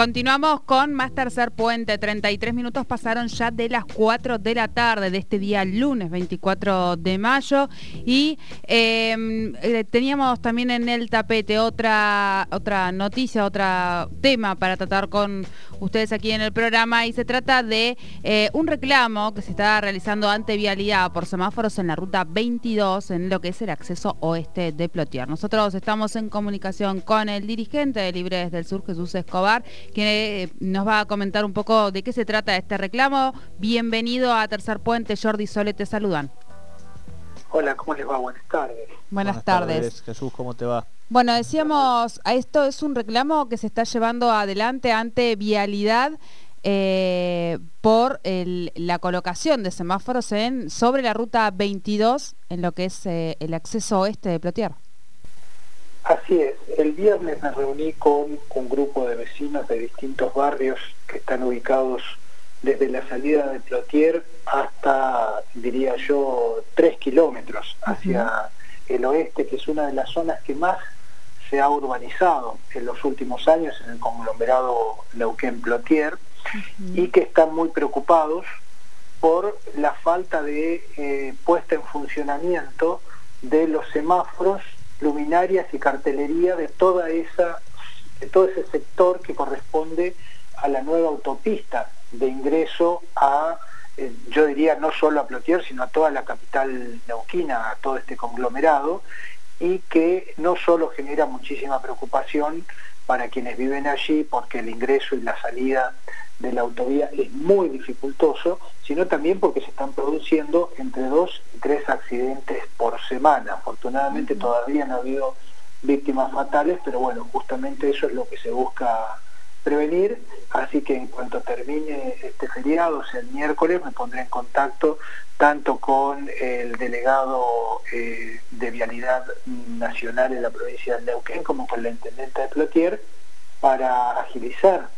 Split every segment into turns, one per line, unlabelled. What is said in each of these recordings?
Continuamos con más tercer puente. 33 minutos pasaron ya de las 4 de la tarde de este día lunes 24 de mayo y em, eh, teníamos también en el tapete otra, otra noticia, otro tema para tratar con ustedes aquí en el programa y se trata de eh, un reclamo que se está realizando ante vialidad por semáforos en la ruta 22 en lo que es el acceso oeste de Plotier. Nosotros estamos en comunicación con el dirigente de Libres del Sur, Jesús Escobar, que eh, nos va a comentar un poco de qué se trata este reclamo. Bienvenido a Tercer Puente, Jordi Sole, te saludan.
Hola, ¿cómo les va? Buenas tardes.
Buenas, tardes.
Jesús, ¿cómo te va?
Bueno, decíamos, esto es un reclamo que se está llevando adelante ante Vialidad eh, por la colocación de semáforos en sobre la ruta 22 en lo que es eh, el acceso oeste de Plotier.
Así es, el viernes me reuní con un grupo de vecinos de distintos barrios que están ubicados desde la salida de Plotier hasta, diría yo, tres kilómetros hacia el oeste, que es una de las zonas que más se ha urbanizado en los últimos años en el conglomerado Neuquén-Plotier y que están muy preocupados por la falta de eh, puesta en funcionamiento de los semáforos luminarias y cartelería de toda esa de todo ese sector que corresponde a la nueva autopista de ingreso a eh, yo diría no solo a Plotier sino a toda la capital neuquina a todo este conglomerado y que no solo genera muchísima preocupación para quienes viven allí porque el ingreso y la salida de la autovía es muy dificultoso, sino también porque se están produciendo entre dos y tres accidentes por semana. Afortunadamente todavía no ha habido víctimas fatales, pero bueno, justamente eso es lo que se busca prevenir, así que en cuanto termine este feriado, o sea, el miércoles, me pondré en contacto tanto con el delegado eh, de Vialidad Nacional en la provincia de Neuquén como con la intendente de Plotier para agilizar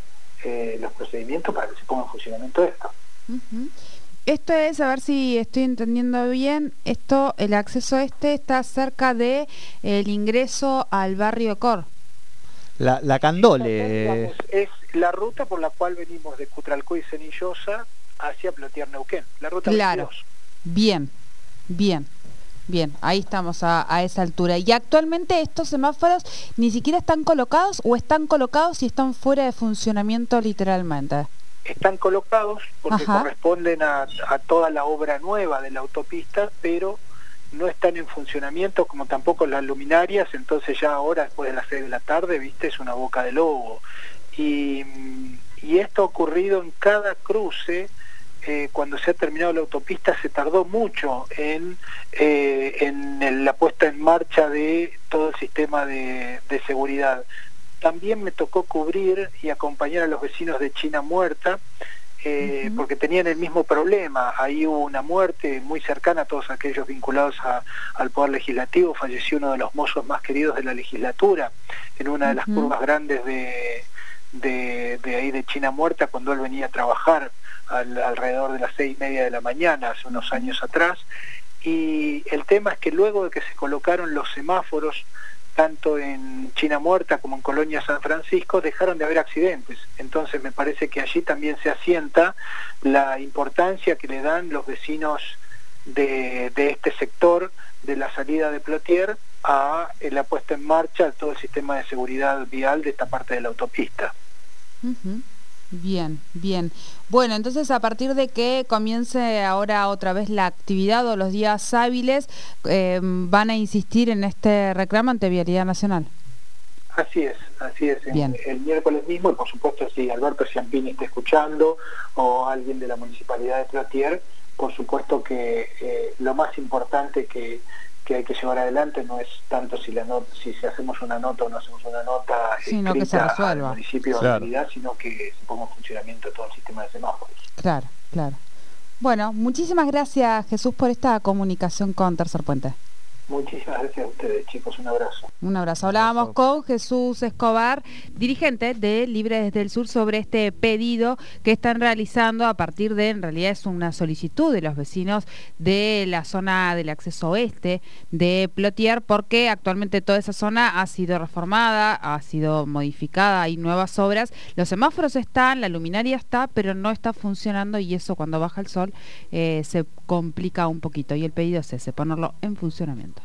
eh, los procedimientos para que se ponga en funcionamiento esto.
Esto es, a ver si estoy entendiendo bien, esto, el acceso este está cerca de ingreso al barrio Cor.
La, la Candole.
es la ruta por la cual venimos de Cutralcó y Cenillosa hacia Plotier Neuquén, la ruta
claro. Bien, bien. Bien, ahí estamos a, esa altura. ¿Y actualmente estos semáforos ni siquiera están colocados o están colocados y están fuera de funcionamiento literalmente?
Están colocados porque corresponden a, toda la obra nueva de la autopista, pero no están en funcionamiento como tampoco las luminarias, entonces ya ahora después de las 6 de la tarde, viste, es una boca de lobo. Y, esto ha ocurrido en cada cruce eh, cuando se ha terminado la autopista se tardó mucho en, eh, en la puesta en marcha de todo el sistema de, seguridad. También me tocó cubrir y acompañar a los vecinos de China Muerta, eh, porque tenían el mismo problema. Ahí hubo una muerte muy cercana a todos aquellos vinculados al Poder Legislativo. Falleció uno de los mozos más queridos de la legislatura en una de las curvas grandes de, de, de ahí de China Muerta cuando él venía a trabajar alrededor de las seis y media de la mañana, hace unos años atrás, y el tema es que luego de que se colocaron los semáforos, tanto en China Muerta como en Colonia San Francisco, dejaron de haber accidentes. Entonces me parece que allí también se asienta la importancia que le dan los vecinos de, este sector de la salida de Plotier a la puesta en marcha de todo el sistema de seguridad vial de esta parte de la autopista.
Bien, bien. Bueno, entonces a partir de que comience ahora otra vez la actividad o los días hábiles, eh, van a insistir en este reclamo ante Vialidad Nacional.
Así es, así es. Bien. El, miércoles mismo, y por supuesto si Alberto Ciampini está escuchando o alguien de la Municipalidad de Plotier, por supuesto que eh, lo más importante que que hay que llevar adelante no es tanto si la nota, si, hacemos una nota o no hacemos una nota
sino que se resuelva.
al municipio de realidad, sino que se ponga en funcionamiento todo el sistema de semáforos.
Claro, claro. Bueno, muchísimas gracias Jesús por esta comunicación con Tercer Puente.
Muchísimas gracias a ustedes, chicos. Un abrazo.
Un abrazo. Hablábamos con Jesús Escobar, dirigente de Libre desde el Sur, sobre este pedido que están realizando a partir de, en realidad es una solicitud de los vecinos de la zona del acceso oeste de Plotier, porque actualmente toda esa zona ha sido reformada, ha sido modificada, hay nuevas obras. Los semáforos están, la luminaria está, pero no está funcionando y eso cuando baja el sol eh, se complica un poquito. Y el pedido es ese, ponerlo en funcionamiento.